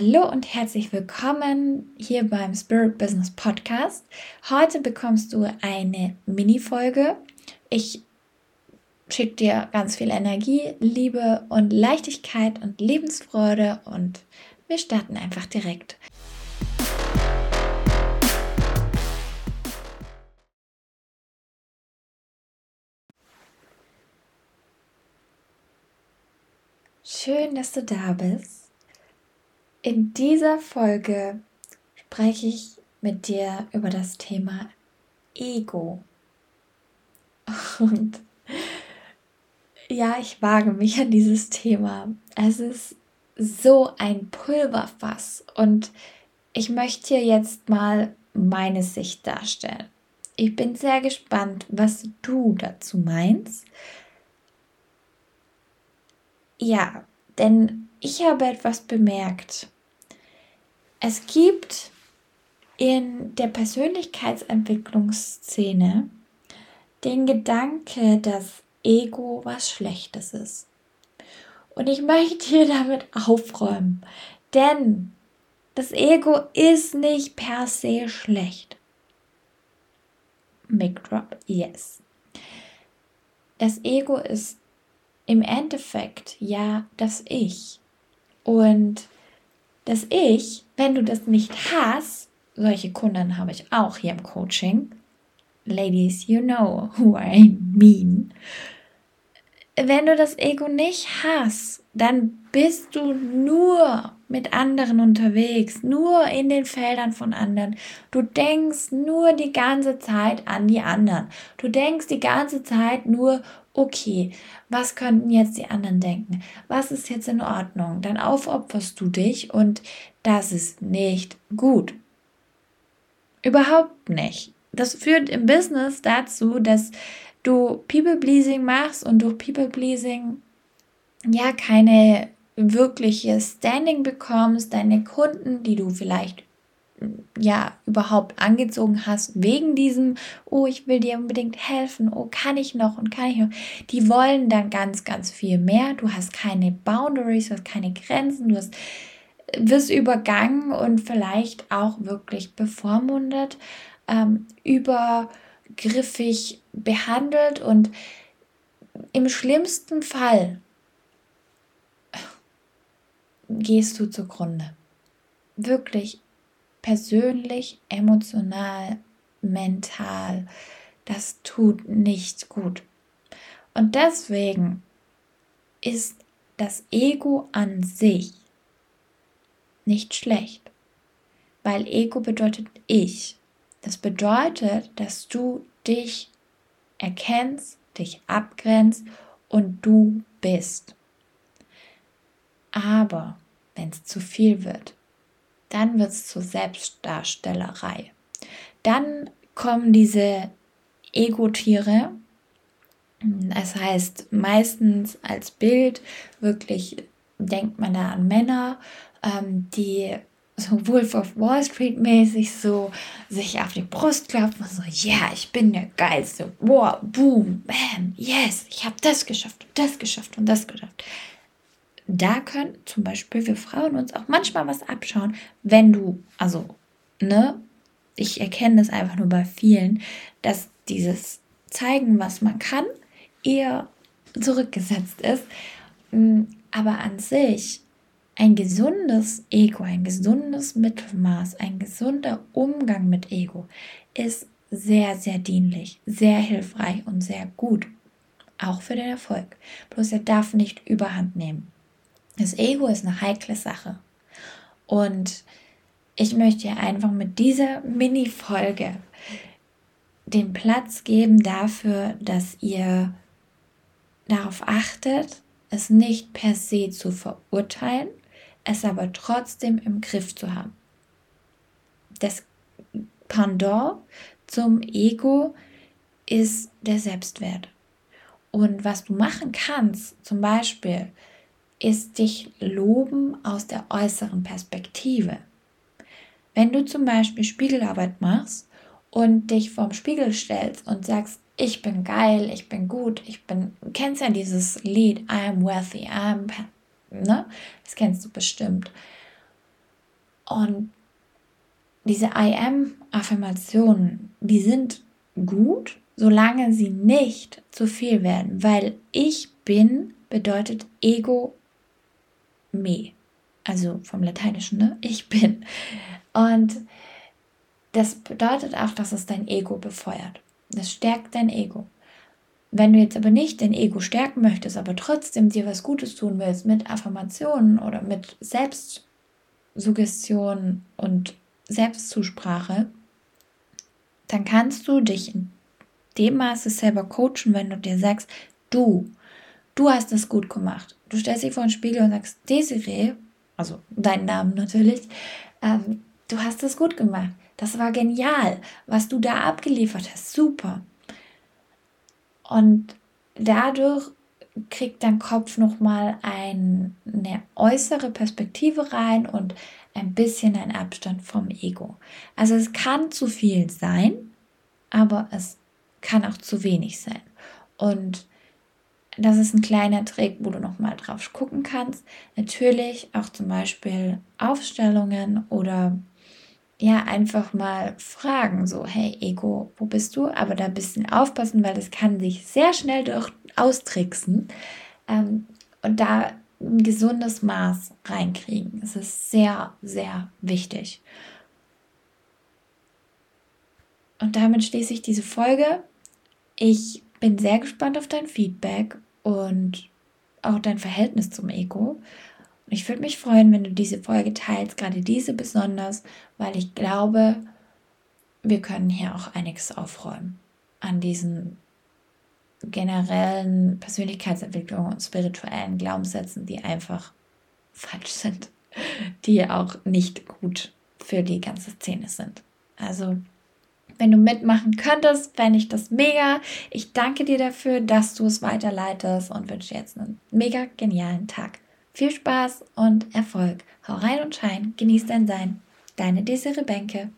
Hallo und herzlich willkommen hier beim Spirit Business Podcast. Heute bekommst du eine Mini-Folge. Ich schicke dir ganz viel Energie, Liebe und Leichtigkeit und Lebensfreude und wir starten einfach direkt. Schön, dass du da bist. In dieser Folge spreche ich mit dir über das Thema Ego. Und ja, ich wage mich an dieses Thema. Es ist so ein Pulverfass und ich möchte hier jetzt mal meine Sicht darstellen. Ich bin sehr gespannt, was du dazu meinst. Ja, denn ich habe etwas bemerkt. Es gibt in der Persönlichkeitsentwicklungsszene den Gedanke, dass Ego was Schlechtes ist. Und ich möchte hier damit aufräumen, denn das Ego ist nicht per se schlecht. Mic drop, yes. Das Ego ist im Endeffekt ja das Ich. Und das Ich, wenn du das nicht hast, solche Kunden habe ich auch hier im Coaching. Ladies, you know who I mean. Wenn du das Ego nicht hast, dann bist du nur mit anderen unterwegs, nur in den Feldern von anderen. Du denkst nur die ganze Zeit an die anderen. Du denkst die ganze Zeit nur, okay, was könnten jetzt die anderen denken? Was ist jetzt in Ordnung? Dann aufopferst du dich und das ist nicht gut. Überhaupt nicht. Das führt im Business dazu, dass du People-Pleasing machst und durch People-Pleasing ja keine wirkliche Standing bekommst, deine Kunden, die du vielleicht ja überhaupt angezogen hast wegen diesem, oh, ich will dir unbedingt helfen, oh, kann ich noch und kann ich noch, die wollen dann ganz, ganz viel mehr. Du hast keine Boundaries, du hast keine Grenzen, du hast, wirst übergangen und vielleicht auch wirklich bevormundet, ähm, übergriffig behandelt und im schlimmsten Fall gehst du zugrunde. Wirklich persönlich, emotional, mental. Das tut nicht gut. Und deswegen ist das Ego an sich nicht schlecht, weil Ego bedeutet ich. Das bedeutet, dass du dich erkennst, dich abgrenzt und du bist. Aber wenn es zu viel wird, dann wird es zur Selbstdarstellerei. Dann kommen diese Ego-Tiere, das heißt meistens als Bild, wirklich denkt man da an Männer, ähm, die so Wolf of Wall Street mäßig so sich auf die Brust klopfen und so, ja, yeah, ich bin der Geilste, wow, boom, bam, yes, ich habe das geschafft und das geschafft und das geschafft da können zum Beispiel wir Frauen uns auch manchmal was abschauen, wenn du, also, ne, ich erkenne das einfach nur bei vielen, dass dieses zeigen, was man kann, eher zurückgesetzt ist. Mm, aber an sich ein gesundes Ego, ein gesundes Mittelmaß, ein gesunder Umgang mit Ego ist sehr, sehr dienlich, sehr hilfreich und sehr gut. Auch für den Erfolg. Bloß er darf nicht überhand nehmen. Das Ego ist eine heikle Sache. Und ich möchte einfach mit dieser Mini-Folge den Platz geben dafür, dass ihr darauf achtet, es nicht per se zu verurteilen, es aber trotzdem im Griff zu haben. Das Pendant zum Ego ist der Selbstwert. Und was du machen kannst, zum Beispiel, ist dich loben aus der äußeren Perspektive. Wenn du zum Beispiel Spiegelarbeit machst und dich vorm Spiegel stellst und sagst, ich bin geil, ich bin gut, ich bin, kennst ja dieses Lied, I am wealthy, I am, ne? Das kennst du bestimmt. Und diese I am-Affirmationen, die sind gut, solange sie nicht zu viel werden, weil ich bin bedeutet Ego me, also vom Lateinischen, ne? Ich bin. Und das bedeutet auch, dass es dein Ego befeuert. Das stärkt dein Ego. Wenn du jetzt aber nicht dein Ego stärken möchtest, aber trotzdem dir was Gutes tun willst mit Affirmationen oder mit Selbstsuggestion und Selbstzusprache, dann kannst du dich in dem Maße selber coachen, wenn du dir sagst, du, du hast es gut gemacht. Du stellst dich vor den Spiegel und sagst, Desiree, also deinen Namen natürlich, ähm, du hast es gut gemacht. Das war genial, was du da abgeliefert hast. Super. Und dadurch kriegt dein Kopf nochmal ein, eine äußere Perspektive rein und ein bisschen ein Abstand vom Ego. Also es kann zu viel sein, aber es kann auch zu wenig sein. Und das ist ein kleiner Trick, wo du nochmal drauf gucken kannst. Natürlich auch zum Beispiel Aufstellungen oder ja, einfach mal fragen, so, hey Ego, wo bist du? Aber da ein bisschen aufpassen, weil das kann sich sehr schnell durch austricksen ähm, und da ein gesundes Maß reinkriegen. Das ist sehr, sehr wichtig. Und damit schließe ich diese Folge. Ich bin sehr gespannt auf dein Feedback und auch dein Verhältnis zum Ego. Und ich würde mich freuen, wenn du diese Folge teilst, gerade diese besonders, weil ich glaube, wir können hier auch einiges aufräumen an diesen generellen Persönlichkeitsentwicklungen und spirituellen Glaubenssätzen, die einfach falsch sind, die auch nicht gut für die ganze Szene sind. Also, wenn du mitmachen könntest, fände ich das mega. Ich danke dir dafür, dass du es weiterleitest und wünsche jetzt einen mega genialen Tag. Viel Spaß und Erfolg. Hau rein und schein, genieß dein Sein. Deine Desiree Bänke.